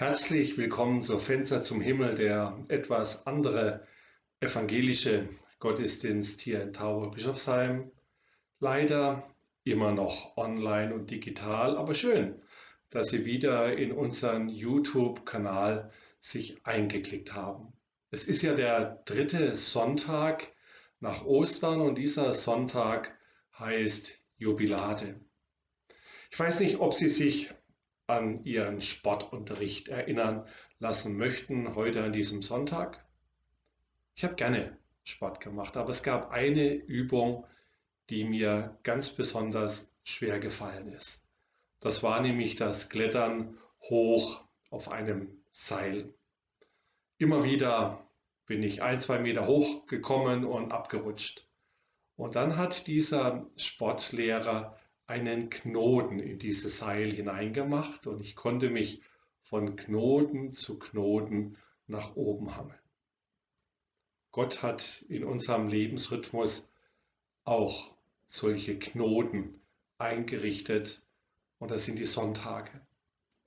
Herzlich willkommen zur Fenster zum Himmel, der etwas andere evangelische Gottesdienst hier in Tauber Bischofsheim. Leider immer noch online und digital, aber schön, dass Sie wieder in unseren YouTube-Kanal sich eingeklickt haben. Es ist ja der dritte Sonntag nach Ostern und dieser Sonntag heißt Jubilate. Ich weiß nicht, ob Sie sich an Ihren Sportunterricht erinnern lassen möchten, heute an diesem Sonntag. Ich habe gerne Sport gemacht, aber es gab eine Übung, die mir ganz besonders schwer gefallen ist. Das war nämlich das Klettern hoch auf einem Seil. Immer wieder bin ich ein, zwei Meter hoch gekommen und abgerutscht. Und dann hat dieser Sportlehrer einen Knoten in dieses Seil hineingemacht und ich konnte mich von Knoten zu Knoten nach oben hangeln. Gott hat in unserem Lebensrhythmus auch solche Knoten eingerichtet und das sind die Sonntage.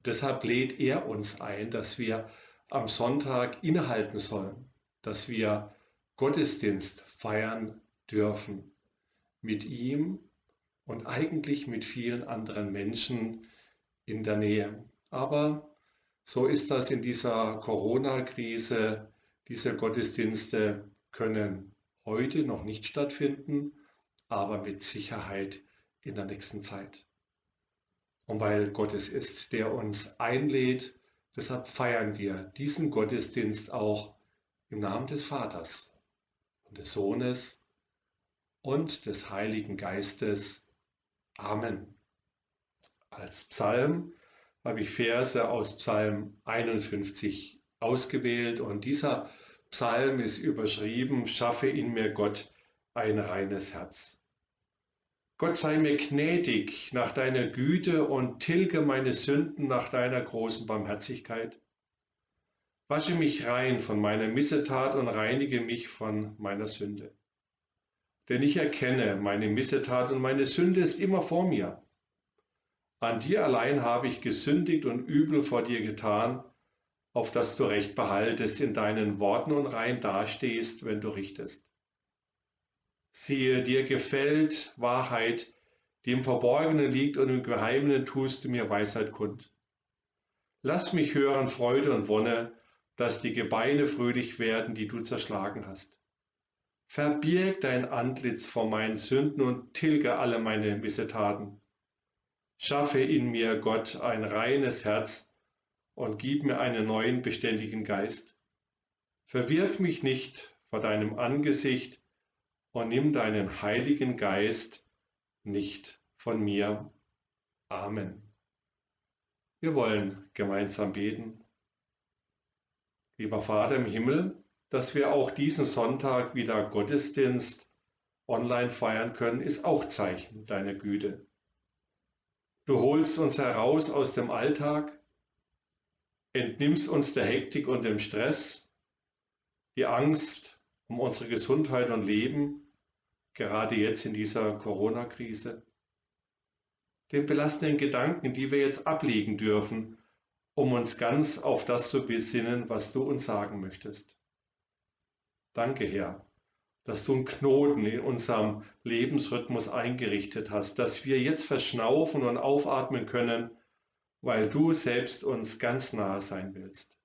Deshalb lädt er uns ein, dass wir am Sonntag innehalten sollen, dass wir Gottesdienst feiern dürfen mit ihm und eigentlich mit vielen anderen Menschen in der Nähe. Aber so ist das in dieser Corona-Krise. Diese Gottesdienste können heute noch nicht stattfinden, aber mit Sicherheit in der nächsten Zeit. Und weil Gott es ist, der uns einlädt, deshalb feiern wir diesen Gottesdienst auch im Namen des Vaters und des Sohnes und des Heiligen Geistes. Amen. Als Psalm habe ich Verse aus Psalm 51 ausgewählt und dieser Psalm ist überschrieben, schaffe in mir Gott ein reines Herz. Gott sei mir gnädig nach deiner Güte und tilge meine Sünden nach deiner großen Barmherzigkeit. Wasche mich rein von meiner Missetat und reinige mich von meiner Sünde. Denn ich erkenne meine Missetat und meine Sünde ist immer vor mir. An dir allein habe ich gesündigt und übel vor dir getan, auf dass du Recht behaltest in deinen Worten und rein dastehst, wenn du richtest. Siehe, dir gefällt Wahrheit, die im Verborgenen liegt und im Geheimenen tust du mir Weisheit kund. Lass mich hören Freude und Wonne, dass die Gebeine fröhlich werden, die du zerschlagen hast. Verbirg dein Antlitz vor meinen Sünden und tilge alle meine Missetaten. Schaffe in mir, Gott, ein reines Herz und gib mir einen neuen beständigen Geist. Verwirf mich nicht vor deinem Angesicht, und nimm deinen Heiligen Geist nicht von mir. Amen. Wir wollen gemeinsam beten. Lieber Vater im Himmel, dass wir auch diesen Sonntag wieder Gottesdienst online feiern können, ist auch Zeichen deiner Güte. Du holst uns heraus aus dem Alltag, entnimmst uns der Hektik und dem Stress, die Angst um unsere Gesundheit und Leben, gerade jetzt in dieser Corona-Krise. Den belastenden Gedanken, die wir jetzt ablegen dürfen, um uns ganz auf das zu besinnen, was du uns sagen möchtest. Danke, Herr, dass du einen Knoten in unserem Lebensrhythmus eingerichtet hast, dass wir jetzt verschnaufen und aufatmen können, weil du selbst uns ganz nahe sein willst.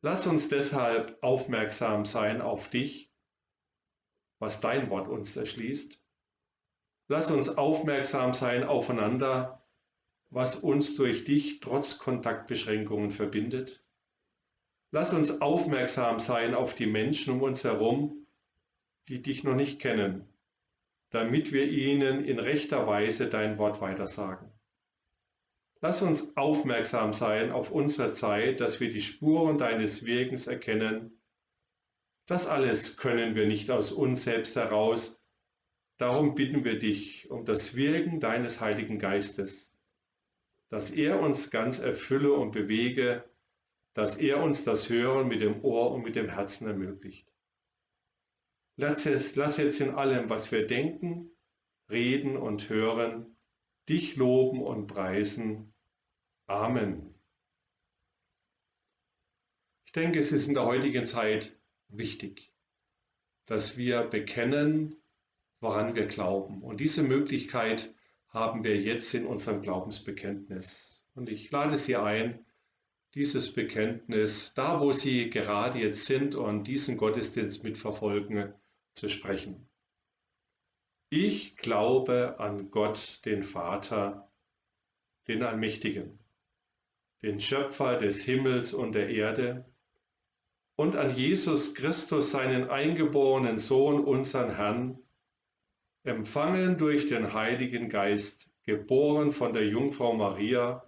Lass uns deshalb aufmerksam sein auf dich, was dein Wort uns erschließt. Lass uns aufmerksam sein aufeinander, was uns durch dich trotz Kontaktbeschränkungen verbindet. Lass uns aufmerksam sein auf die Menschen um uns herum, die dich noch nicht kennen, damit wir ihnen in rechter Weise dein Wort weitersagen. Lass uns aufmerksam sein auf unsere Zeit, dass wir die Spuren deines Wirkens erkennen. Das alles können wir nicht aus uns selbst heraus. Darum bitten wir dich um das Wirken deines Heiligen Geistes, dass er uns ganz erfülle und bewege, dass er uns das Hören mit dem Ohr und mit dem Herzen ermöglicht. Lass jetzt, lass jetzt in allem, was wir denken, reden und hören, dich loben und preisen. Amen. Ich denke, es ist in der heutigen Zeit wichtig, dass wir bekennen, woran wir glauben. Und diese Möglichkeit haben wir jetzt in unserem Glaubensbekenntnis. Und ich lade Sie ein, dieses Bekenntnis, da wo Sie gerade jetzt sind und diesen Gottesdienst mitverfolgen, zu sprechen. Ich glaube an Gott, den Vater, den Allmächtigen, den Schöpfer des Himmels und der Erde, und an Jesus Christus, seinen eingeborenen Sohn, unseren Herrn, empfangen durch den Heiligen Geist, geboren von der Jungfrau Maria,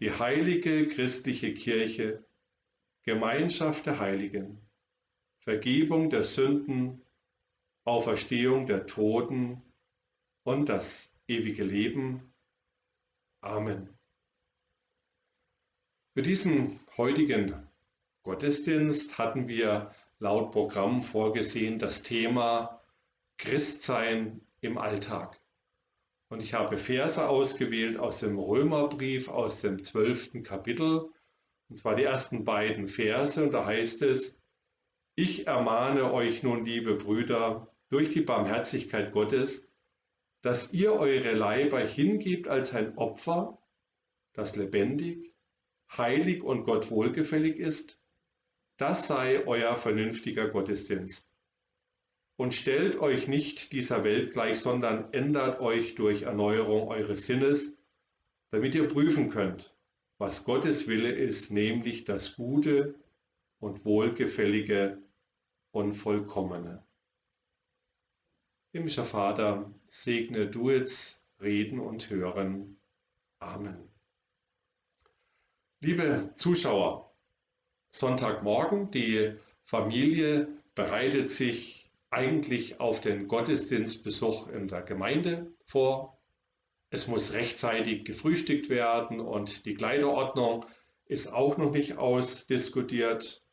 die heilige christliche Kirche, Gemeinschaft der Heiligen, Vergebung der Sünden, Auferstehung der Toten und das ewige Leben. Amen. Für diesen heutigen Gottesdienst hatten wir laut Programm vorgesehen das Thema Christsein im Alltag. Und ich habe Verse ausgewählt aus dem Römerbrief aus dem zwölften Kapitel, und zwar die ersten beiden Verse, und da heißt es, ich ermahne euch nun, liebe Brüder, durch die Barmherzigkeit Gottes, dass ihr eure Leiber hingebt als ein Opfer, das lebendig, heilig und Gott wohlgefällig ist, das sei euer vernünftiger Gottesdienst und stellt euch nicht dieser Welt gleich, sondern ändert euch durch Erneuerung eures Sinnes, damit ihr prüfen könnt, was Gottes Wille ist, nämlich das Gute und Wohlgefällige und Vollkommene. Himmlischer Vater, segne du jetzt Reden und Hören. Amen. Liebe Zuschauer, Sonntagmorgen, die Familie bereitet sich eigentlich auf den Gottesdienstbesuch in der Gemeinde vor. Es muss rechtzeitig gefrühstückt werden und die Kleiderordnung ist auch noch nicht ausdiskutiert.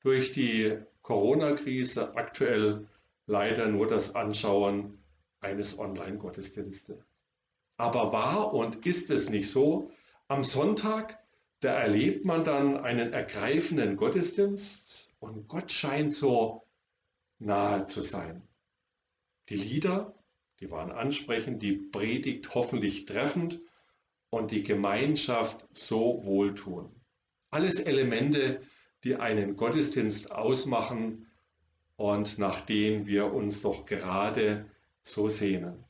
Durch die Corona-Krise aktuell leider nur das Anschauen eines Online-Gottesdienstes. Aber war und ist es nicht so, am Sonntag, da erlebt man dann einen ergreifenden Gottesdienst und Gott scheint so nahe zu sein. Die Lieder, die waren ansprechend, die Predigt hoffentlich treffend und die Gemeinschaft so wohltun. Alles Elemente, die einen Gottesdienst ausmachen und nach denen wir uns doch gerade so sehnen.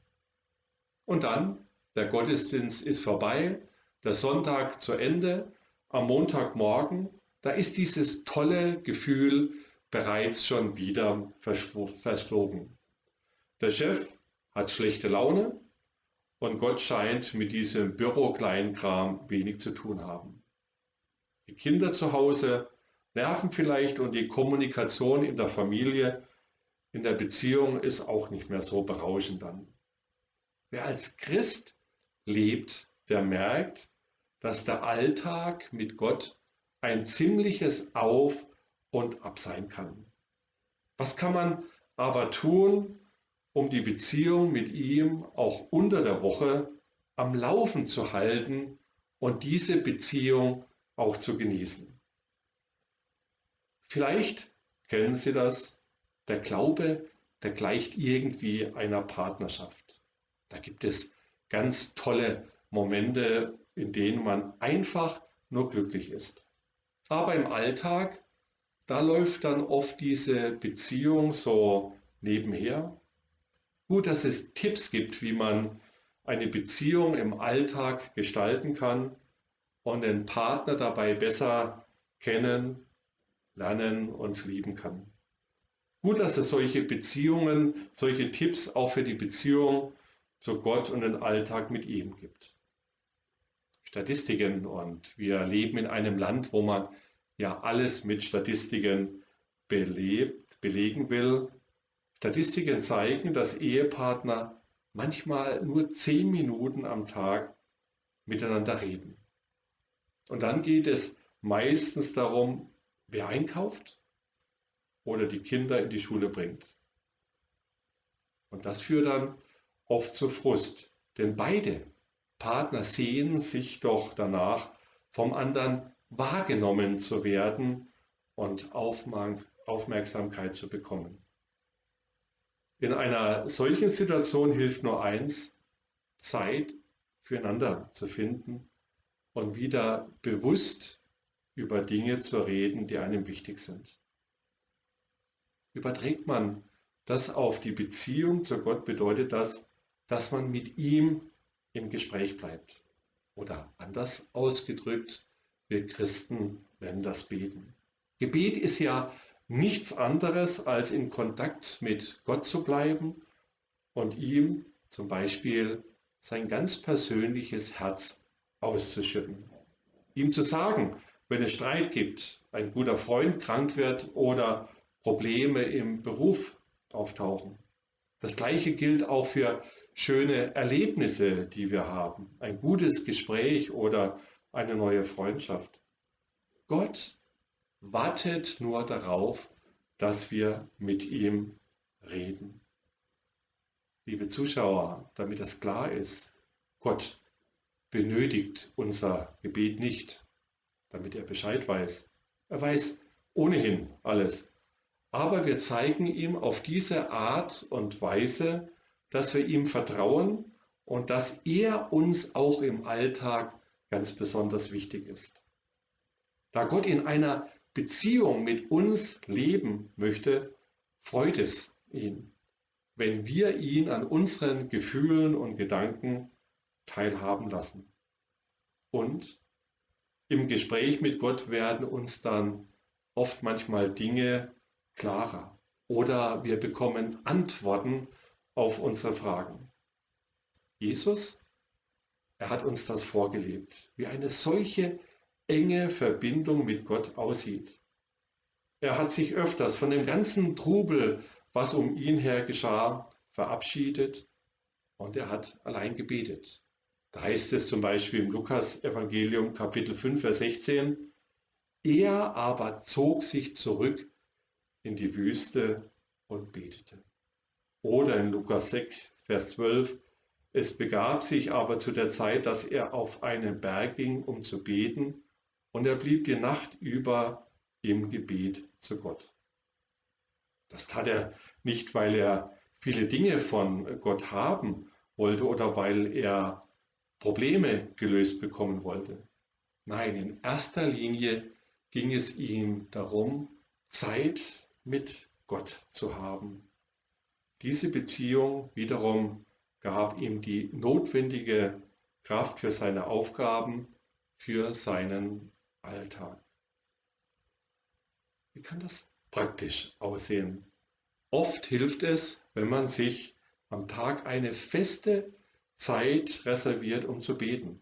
Und dann, der Gottesdienst ist vorbei, der Sonntag zu Ende, am Montagmorgen, da ist dieses tolle Gefühl bereits schon wieder verflogen. Der Chef hat schlechte Laune und Gott scheint mit diesem Büro-Kleinkram wenig zu tun haben. Die Kinder zu Hause nerven vielleicht und die Kommunikation in der Familie, in der Beziehung ist auch nicht mehr so berauschend dann. Wer als Christ lebt, der merkt, dass der Alltag mit Gott ein ziemliches Auf und ab sein kann. Was kann man aber tun, um die Beziehung mit ihm auch unter der Woche am Laufen zu halten und diese Beziehung auch zu genießen? Vielleicht kennen Sie das, der Glaube, der gleicht irgendwie einer Partnerschaft. Da gibt es ganz tolle Momente, in denen man einfach nur glücklich ist. Aber im Alltag da läuft dann oft diese Beziehung so nebenher. Gut, dass es Tipps gibt, wie man eine Beziehung im Alltag gestalten kann und den Partner dabei besser kennen, lernen und lieben kann. Gut, dass es solche Beziehungen, solche Tipps auch für die Beziehung zu Gott und den Alltag mit ihm gibt. Statistiken und wir leben in einem Land, wo man ja alles mit Statistiken belebt, belegen will. Statistiken zeigen, dass Ehepartner manchmal nur zehn Minuten am Tag miteinander reden. Und dann geht es meistens darum, wer einkauft oder die Kinder in die Schule bringt. Und das führt dann oft zu Frust, denn beide Partner sehen sich doch danach, vom anderen wahrgenommen zu werden und Aufmerksamkeit zu bekommen. In einer solchen Situation hilft nur eins, Zeit füreinander zu finden und wieder bewusst über Dinge zu reden, die einem wichtig sind. Überträgt man das auf die Beziehung zu Gott, bedeutet das, dass man mit ihm im Gespräch bleibt. Oder anders ausgedrückt, wir Christen nennen das Beten. Gebet ist ja nichts anderes, als in Kontakt mit Gott zu bleiben und ihm zum Beispiel sein ganz persönliches Herz auszuschütten. Ihm zu sagen, wenn es Streit gibt, ein guter Freund krank wird oder Probleme im Beruf auftauchen. Das gleiche gilt auch für schöne Erlebnisse, die wir haben, ein gutes Gespräch oder eine neue Freundschaft. Gott wartet nur darauf, dass wir mit ihm reden. Liebe Zuschauer, damit das klar ist, Gott benötigt unser Gebet nicht, damit er Bescheid weiß. Er weiß ohnehin alles. Aber wir zeigen ihm auf diese Art und Weise, dass wir ihm vertrauen und dass er uns auch im Alltag ganz besonders wichtig ist. Da Gott in einer Beziehung mit uns leben möchte, freut es ihn, wenn wir ihn an unseren Gefühlen und Gedanken teilhaben lassen. Und im Gespräch mit Gott werden uns dann oft manchmal Dinge klarer oder wir bekommen Antworten auf unsere Fragen. Jesus, er hat uns das vorgelebt, wie eine solche enge Verbindung mit Gott aussieht. Er hat sich öfters von dem ganzen Trubel, was um ihn her geschah, verabschiedet und er hat allein gebetet. Da heißt es zum Beispiel im Lukas-Evangelium Kapitel 5, Vers 16, er aber zog sich zurück in die Wüste und betete. Oder in Lukas 6, Vers 12, es begab sich aber zu der Zeit, dass er auf einen Berg ging, um zu beten, und er blieb die Nacht über im Gebet zu Gott. Das tat er nicht, weil er viele Dinge von Gott haben wollte oder weil er Probleme gelöst bekommen wollte. Nein, in erster Linie ging es ihm darum, Zeit mit Gott zu haben. Diese Beziehung wiederum gab ihm die notwendige Kraft für seine Aufgaben, für seinen Alltag. Wie kann das praktisch aussehen? Oft hilft es, wenn man sich am Tag eine feste Zeit reserviert, um zu beten.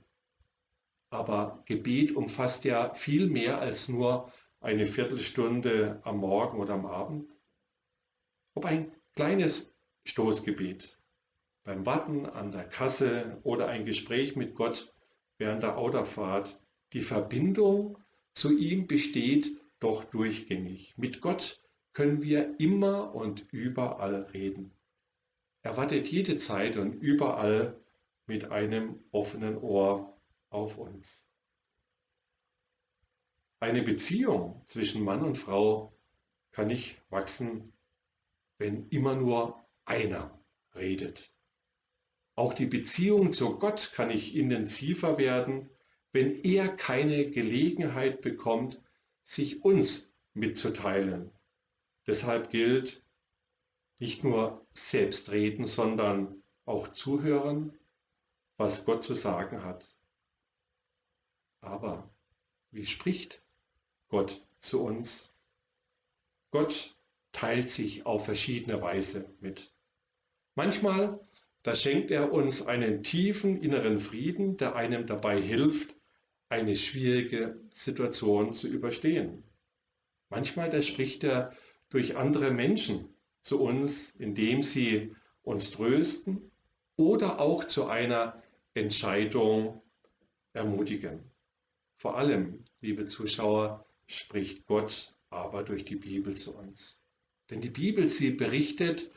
Aber Gebet umfasst ja viel mehr als nur eine Viertelstunde am Morgen oder am Abend. Ob ein kleines Stoßgebet beim Warten an der Kasse oder ein Gespräch mit Gott während der Autofahrt. Die Verbindung zu ihm besteht doch durchgängig. Mit Gott können wir immer und überall reden. Er wartet jede Zeit und überall mit einem offenen Ohr auf uns. Eine Beziehung zwischen Mann und Frau kann nicht wachsen, wenn immer nur einer redet. Auch die Beziehung zu Gott kann nicht intensiver werden, wenn er keine Gelegenheit bekommt, sich uns mitzuteilen. Deshalb gilt, nicht nur selbst reden, sondern auch zuhören was Gott zu sagen hat. Aber wie spricht Gott zu uns? Gott teilt sich auf verschiedene Weise mit. Manchmal, da schenkt er uns einen tiefen inneren Frieden, der einem dabei hilft, eine schwierige Situation zu überstehen. Manchmal da spricht er durch andere Menschen zu uns, indem sie uns trösten oder auch zu einer Entscheidung ermutigen. Vor allem, liebe Zuschauer, spricht Gott aber durch die Bibel zu uns. Denn die Bibel, sie berichtet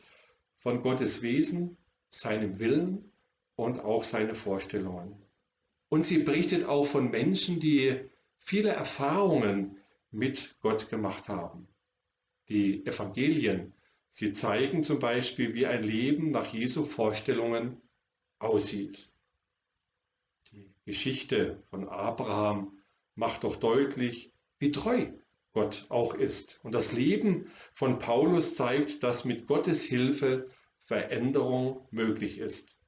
von Gottes Wesen, seinem Willen und auch seine Vorstellungen. Und sie berichtet auch von Menschen, die viele Erfahrungen mit Gott gemacht haben. Die Evangelien, sie zeigen zum Beispiel, wie ein Leben nach Jesu Vorstellungen aussieht. Die Geschichte von Abraham macht doch deutlich, wie treu Gott auch ist. Und das Leben von Paulus zeigt, dass mit Gottes Hilfe Veränderung möglich ist.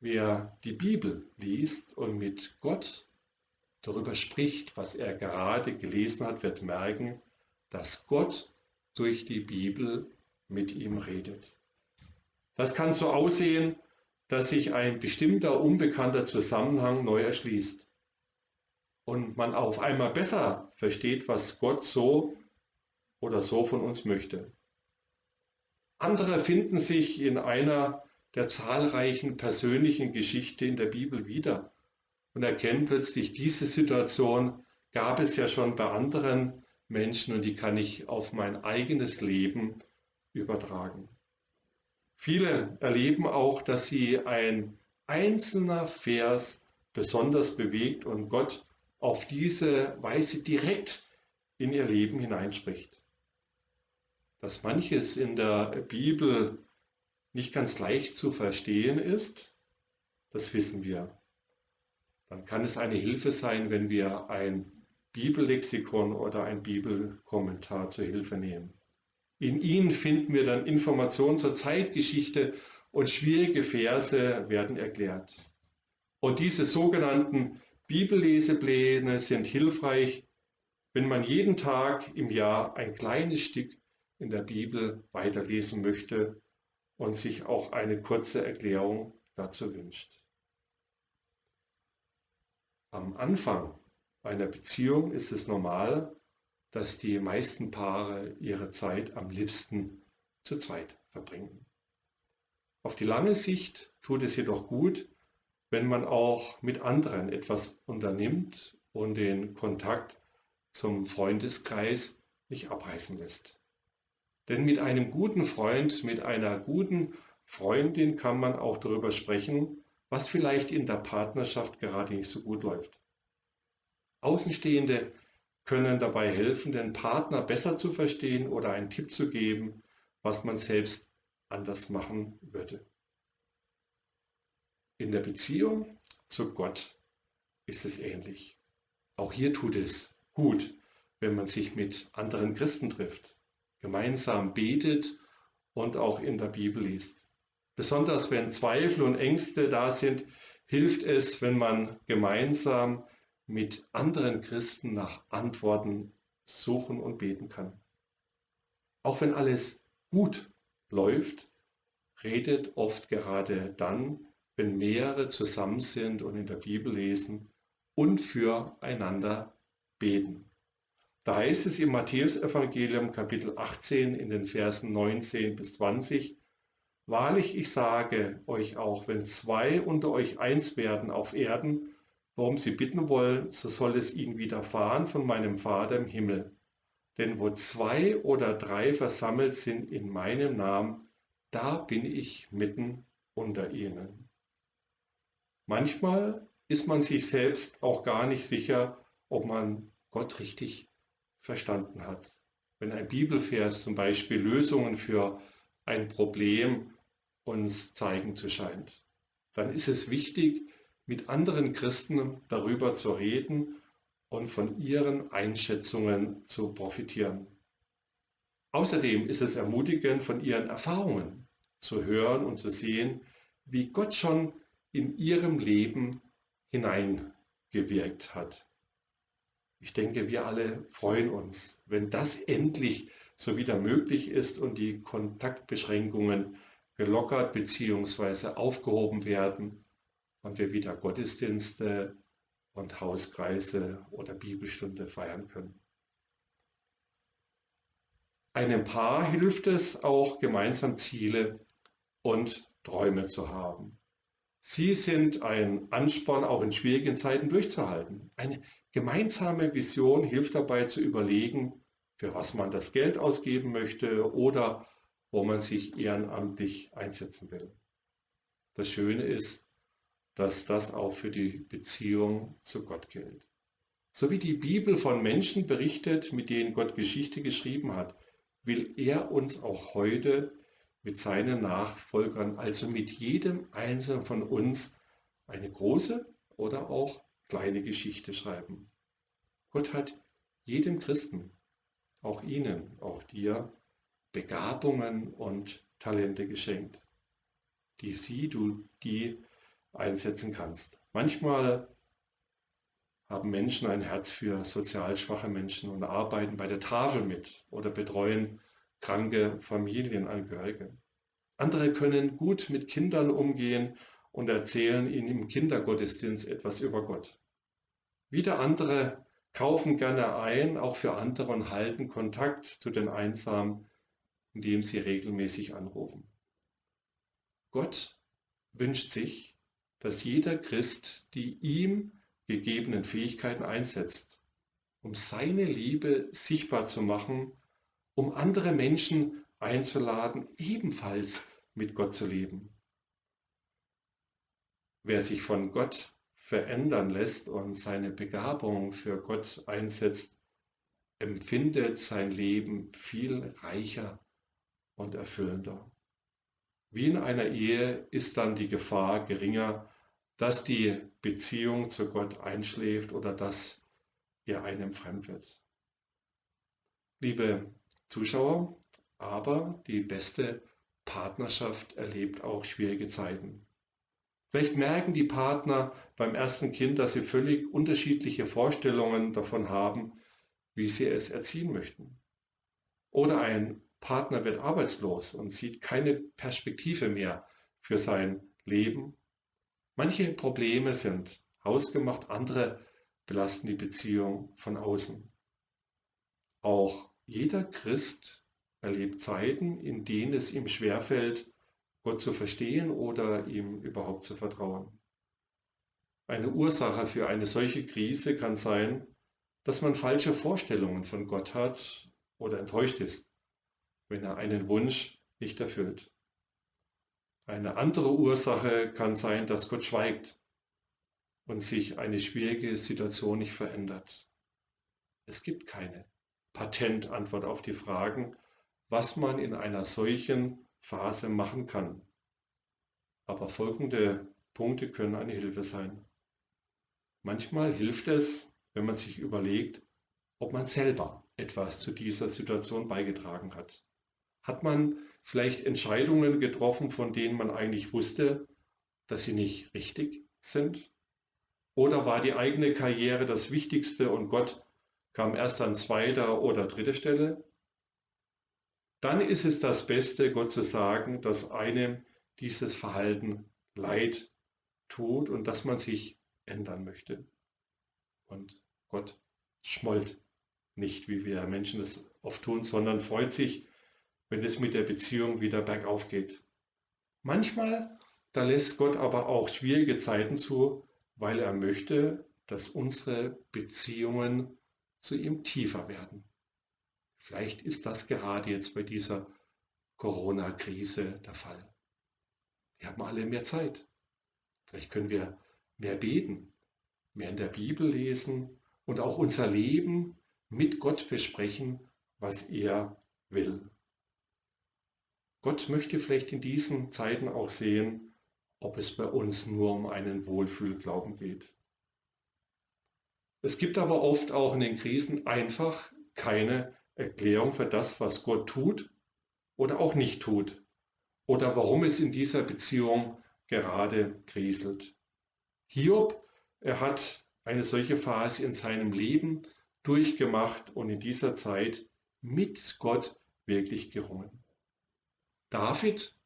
Wer die Bibel liest und mit Gott darüber spricht, was er gerade gelesen hat, wird merken, dass Gott durch die Bibel mit ihm redet. Das kann so aussehen, dass sich ein bestimmter unbekannter Zusammenhang neu erschließt und man auf einmal besser versteht, was Gott so oder so von uns möchte. Andere finden sich in einer der zahlreichen persönlichen Geschichte in der Bibel wieder und erkennen plötzlich, diese Situation gab es ja schon bei anderen Menschen und die kann ich auf mein eigenes Leben übertragen. Viele erleben auch, dass sie ein einzelner Vers besonders bewegt und Gott auf diese Weise direkt in ihr Leben hineinspricht. Dass manches in der Bibel nicht ganz leicht zu verstehen ist, das wissen wir. Dann kann es eine Hilfe sein, wenn wir ein Bibellexikon oder ein Bibelkommentar zur Hilfe nehmen. In ihnen finden wir dann Informationen zur Zeitgeschichte und schwierige Verse werden erklärt. Und diese sogenannten Bibellesepläne sind hilfreich, wenn man jeden Tag im Jahr ein kleines Stück in der Bibel weiterlesen möchte und sich auch eine kurze Erklärung dazu wünscht. Am Anfang einer Beziehung ist es normal, dass die meisten Paare ihre Zeit am liebsten zu zweit verbringen. Auf die lange Sicht tut es jedoch gut, wenn man auch mit anderen etwas unternimmt und den Kontakt zum Freundeskreis nicht abreißen lässt. Denn mit einem guten Freund, mit einer guten Freundin kann man auch darüber sprechen, was vielleicht in der Partnerschaft gerade nicht so gut läuft. Außenstehende können dabei helfen, den Partner besser zu verstehen oder einen Tipp zu geben, was man selbst anders machen würde. In der Beziehung zu Gott ist es ähnlich. Auch hier tut es gut, wenn man sich mit anderen Christen trifft, gemeinsam betet und auch in der Bibel liest. Besonders wenn Zweifel und Ängste da sind, hilft es, wenn man gemeinsam mit anderen Christen nach Antworten suchen und beten kann. Auch wenn alles gut läuft, redet oft gerade dann wenn mehrere zusammen sind und in der Bibel lesen und füreinander beten. Da heißt es im Matthäusevangelium Kapitel 18 in den Versen 19 bis 20, Wahrlich, ich sage euch auch, wenn zwei unter euch eins werden auf Erden, worum sie bitten wollen, so soll es ihnen widerfahren von meinem Vater im Himmel. Denn wo zwei oder drei versammelt sind in meinem Namen, da bin ich mitten unter ihnen. Manchmal ist man sich selbst auch gar nicht sicher, ob man Gott richtig verstanden hat. Wenn ein Bibelvers zum Beispiel Lösungen für ein Problem uns zeigen zu scheint, dann ist es wichtig, mit anderen Christen darüber zu reden und von ihren Einschätzungen zu profitieren. Außerdem ist es ermutigend, von ihren Erfahrungen zu hören und zu sehen, wie Gott schon in ihrem Leben hineingewirkt hat. Ich denke, wir alle freuen uns, wenn das endlich so wieder möglich ist und die Kontaktbeschränkungen gelockert bzw. aufgehoben werden und wir wieder Gottesdienste und Hauskreise oder Bibelstunde feiern können. Einem Paar hilft es auch, gemeinsam Ziele und Träume zu haben. Sie sind ein Ansporn, auch in schwierigen Zeiten durchzuhalten. Eine gemeinsame Vision hilft dabei zu überlegen, für was man das Geld ausgeben möchte oder wo man sich ehrenamtlich einsetzen will. Das Schöne ist, dass das auch für die Beziehung zu Gott gilt. So wie die Bibel von Menschen berichtet, mit denen Gott Geschichte geschrieben hat, will er uns auch heute mit seinen Nachfolgern, also mit jedem Einzelnen von uns, eine große oder auch kleine Geschichte schreiben. Gott hat jedem Christen, auch Ihnen, auch dir, Begabungen und Talente geschenkt, die Sie, du, die einsetzen kannst. Manchmal haben Menschen ein Herz für sozial schwache Menschen und arbeiten bei der Tafel mit oder betreuen kranke Familienangehörige. Andere können gut mit Kindern umgehen und erzählen ihnen im Kindergottesdienst etwas über Gott. Wieder andere kaufen gerne ein, auch für andere und halten Kontakt zu den Einsamen, indem sie regelmäßig anrufen. Gott wünscht sich, dass jeder Christ die ihm gegebenen Fähigkeiten einsetzt, um seine Liebe sichtbar zu machen, um andere Menschen einzuladen, ebenfalls mit Gott zu leben. Wer sich von Gott verändern lässt und seine Begabung für Gott einsetzt, empfindet sein Leben viel reicher und erfüllender. Wie in einer Ehe ist dann die Gefahr geringer, dass die Beziehung zu Gott einschläft oder dass ihr einem fremd wird. Liebe Zuschauer, aber die beste Partnerschaft erlebt auch schwierige Zeiten. Vielleicht merken die Partner beim ersten Kind, dass sie völlig unterschiedliche Vorstellungen davon haben, wie sie es erziehen möchten. Oder ein Partner wird arbeitslos und sieht keine Perspektive mehr für sein Leben. Manche Probleme sind hausgemacht, andere belasten die Beziehung von außen. Auch jeder Christ erlebt Zeiten, in denen es ihm schwerfällt, Gott zu verstehen oder ihm überhaupt zu vertrauen. Eine Ursache für eine solche Krise kann sein, dass man falsche Vorstellungen von Gott hat oder enttäuscht ist, wenn er einen Wunsch nicht erfüllt. Eine andere Ursache kann sein, dass Gott schweigt und sich eine schwierige Situation nicht verändert. Es gibt keine Patentantwort auf die Fragen, was man in einer solchen Phase machen kann. Aber folgende Punkte können eine Hilfe sein. Manchmal hilft es, wenn man sich überlegt, ob man selber etwas zu dieser Situation beigetragen hat. Hat man vielleicht Entscheidungen getroffen, von denen man eigentlich wusste, dass sie nicht richtig sind? Oder war die eigene Karriere das Wichtigste und Gott kam erst an zweiter oder dritter Stelle, dann ist es das Beste, Gott zu sagen, dass einem dieses Verhalten leid tut und dass man sich ändern möchte. Und Gott schmollt nicht, wie wir Menschen es oft tun, sondern freut sich, wenn es mit der Beziehung wieder bergauf geht. Manchmal, da lässt Gott aber auch schwierige Zeiten zu, weil er möchte, dass unsere Beziehungen zu ihm tiefer werden. Vielleicht ist das gerade jetzt bei dieser Corona-Krise der Fall. Wir haben alle mehr Zeit. Vielleicht können wir mehr beten, mehr in der Bibel lesen und auch unser Leben mit Gott besprechen, was er will. Gott möchte vielleicht in diesen Zeiten auch sehen, ob es bei uns nur um einen Wohlfühlglauben geht. Es gibt aber oft auch in den Krisen einfach keine Erklärung für das, was Gott tut oder auch nicht tut oder warum es in dieser Beziehung gerade kriselt. Hiob, er hat eine solche Phase in seinem Leben durchgemacht und in dieser Zeit mit Gott wirklich gerungen. David,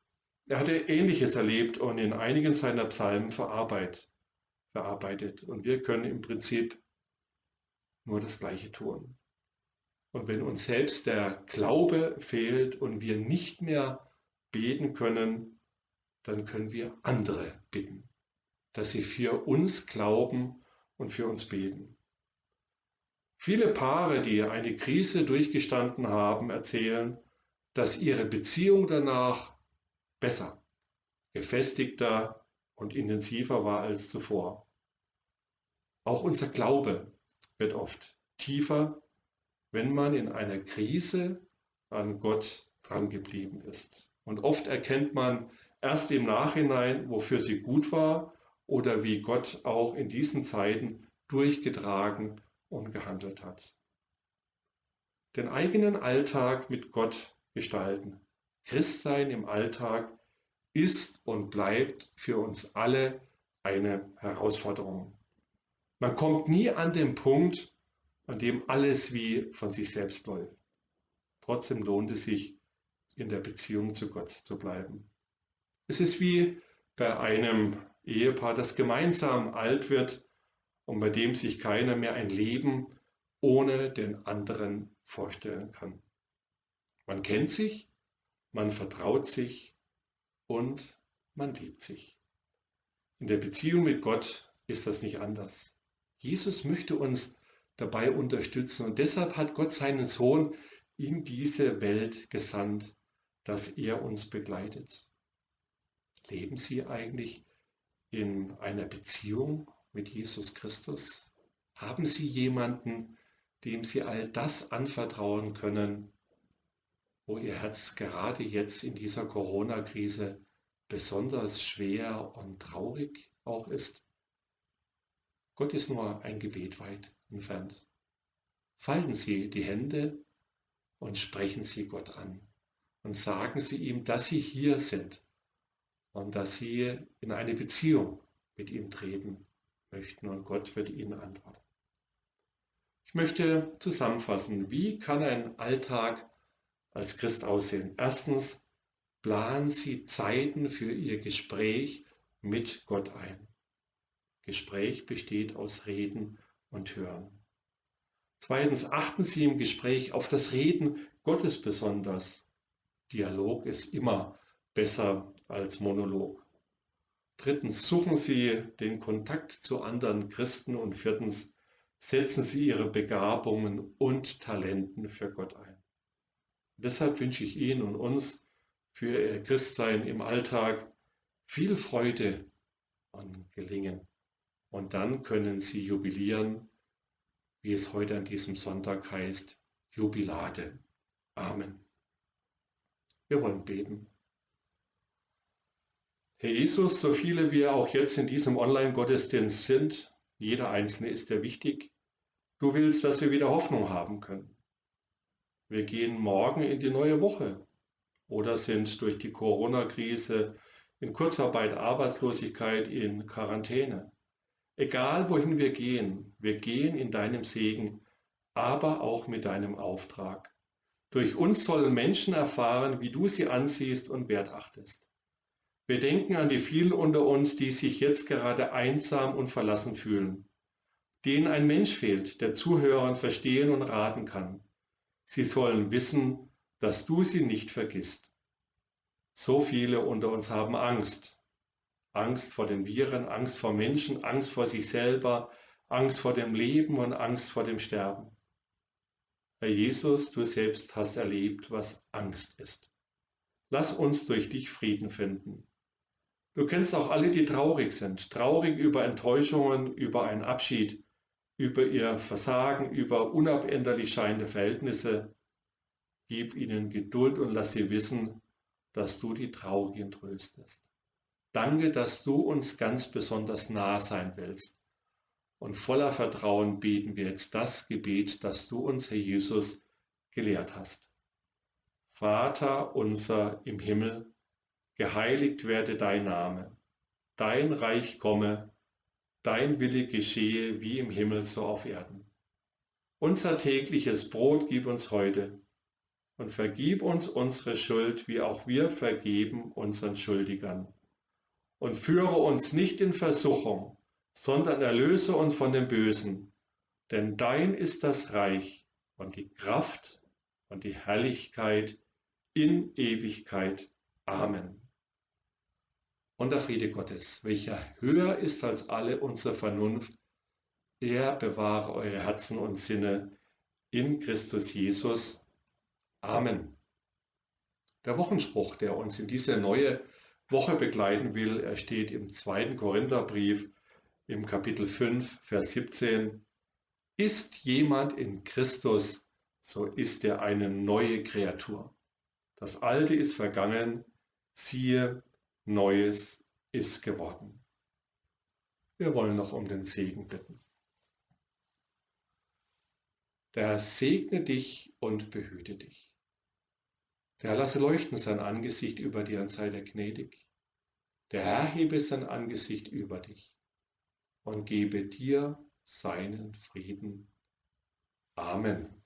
er hatte Ähnliches erlebt und in einigen seiner Psalmen verarbeitet. verarbeitet. Und wir können im Prinzip nur das Gleiche tun. Und wenn uns selbst der Glaube fehlt und wir nicht mehr beten können, dann können wir andere bitten, dass sie für uns glauben und für uns beten. Viele Paare, die eine Krise durchgestanden haben, erzählen, dass ihre Beziehung danach besser, gefestigter und intensiver war als zuvor. Auch unser Glaube wird oft tiefer, wenn man in einer Krise an Gott drangeblieben ist. Und oft erkennt man erst im Nachhinein, wofür sie gut war oder wie Gott auch in diesen Zeiten durchgetragen und gehandelt hat. Den eigenen Alltag mit Gott gestalten. Christsein im Alltag ist und bleibt für uns alle eine Herausforderung. Man kommt nie an den Punkt, an dem alles wie von sich selbst läuft. Trotzdem lohnt es sich, in der Beziehung zu Gott zu bleiben. Es ist wie bei einem Ehepaar, das gemeinsam alt wird und bei dem sich keiner mehr ein Leben ohne den anderen vorstellen kann. Man kennt sich, man vertraut sich und man liebt sich. In der Beziehung mit Gott ist das nicht anders. Jesus möchte uns dabei unterstützen und deshalb hat Gott seinen Sohn in diese Welt gesandt, dass er uns begleitet. Leben Sie eigentlich in einer Beziehung mit Jesus Christus? Haben Sie jemanden, dem Sie all das anvertrauen können, wo Ihr Herz gerade jetzt in dieser Corona-Krise besonders schwer und traurig auch ist? Gott ist nur ein Gebet weit entfernt. Falten Sie die Hände und sprechen Sie Gott an und sagen Sie ihm, dass Sie hier sind und dass Sie in eine Beziehung mit ihm treten möchten und Gott wird Ihnen antworten. Ich möchte zusammenfassen, wie kann ein Alltag als Christ aussehen? Erstens, planen Sie Zeiten für Ihr Gespräch mit Gott ein. Gespräch besteht aus Reden und Hören. Zweitens, achten Sie im Gespräch auf das Reden Gottes besonders. Dialog ist immer besser als Monolog. Drittens, suchen Sie den Kontakt zu anderen Christen und viertens, setzen Sie Ihre Begabungen und Talenten für Gott ein. Deshalb wünsche ich Ihnen und uns für Ihr Christsein im Alltag viel Freude und Gelingen. Und dann können Sie jubilieren, wie es heute an diesem Sonntag heißt, Jubilate. Amen. Wir wollen beten. Herr Jesus, so viele wir auch jetzt in diesem Online-Gottesdienst sind, jeder Einzelne ist dir wichtig. Du willst, dass wir wieder Hoffnung haben können. Wir gehen morgen in die neue Woche oder sind durch die Corona-Krise in Kurzarbeit, Arbeitslosigkeit, in Quarantäne. Egal wohin wir gehen, wir gehen in deinem Segen, aber auch mit deinem Auftrag. Durch uns sollen Menschen erfahren, wie du sie ansiehst und wertachtest. Wir denken an die vielen unter uns, die sich jetzt gerade einsam und verlassen fühlen, denen ein Mensch fehlt, der zuhören, verstehen und raten kann. Sie sollen wissen, dass du sie nicht vergisst. So viele unter uns haben Angst, Angst vor den Viren, Angst vor Menschen, Angst vor sich selber, Angst vor dem Leben und Angst vor dem Sterben. Herr Jesus, du selbst hast erlebt, was Angst ist. Lass uns durch dich Frieden finden. Du kennst auch alle, die traurig sind, traurig über Enttäuschungen, über einen Abschied, über ihr Versagen, über unabänderlich scheinende Verhältnisse. Gib ihnen Geduld und lass sie wissen, dass du die Traurigen tröstest. Danke, dass du uns ganz besonders nah sein willst. Und voller Vertrauen beten wir jetzt das Gebet, das du uns, Herr Jesus, gelehrt hast. Vater unser im Himmel, geheiligt werde dein Name, dein Reich komme, dein Wille geschehe wie im Himmel so auf Erden. Unser tägliches Brot gib uns heute und vergib uns unsere Schuld, wie auch wir vergeben unseren Schuldigern und führe uns nicht in Versuchung, sondern erlöse uns von dem Bösen. Denn dein ist das Reich und die Kraft und die Herrlichkeit in Ewigkeit. Amen. Und der Friede Gottes, welcher höher ist als alle unsere Vernunft, er bewahre eure Herzen und Sinne in Christus Jesus. Amen. Der Wochenspruch, der uns in diese neue Woche begleiten will, er steht im zweiten Korintherbrief im Kapitel 5, Vers 17. Ist jemand in Christus, so ist er eine neue Kreatur. Das Alte ist vergangen, siehe, Neues ist geworden. Wir wollen noch um den Segen bitten. Der Herr segne dich und behüte dich. Der lasse leuchten sein Angesicht über dir und sei dir gnädig. Der Herr hebe sein Angesicht über dich und gebe dir seinen Frieden. Amen.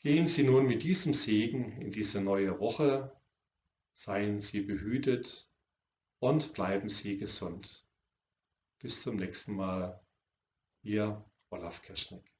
Gehen Sie nun mit diesem Segen in diese neue Woche, seien Sie behütet und bleiben Sie gesund. Bis zum nächsten Mal, Ihr Olaf Kirschneck.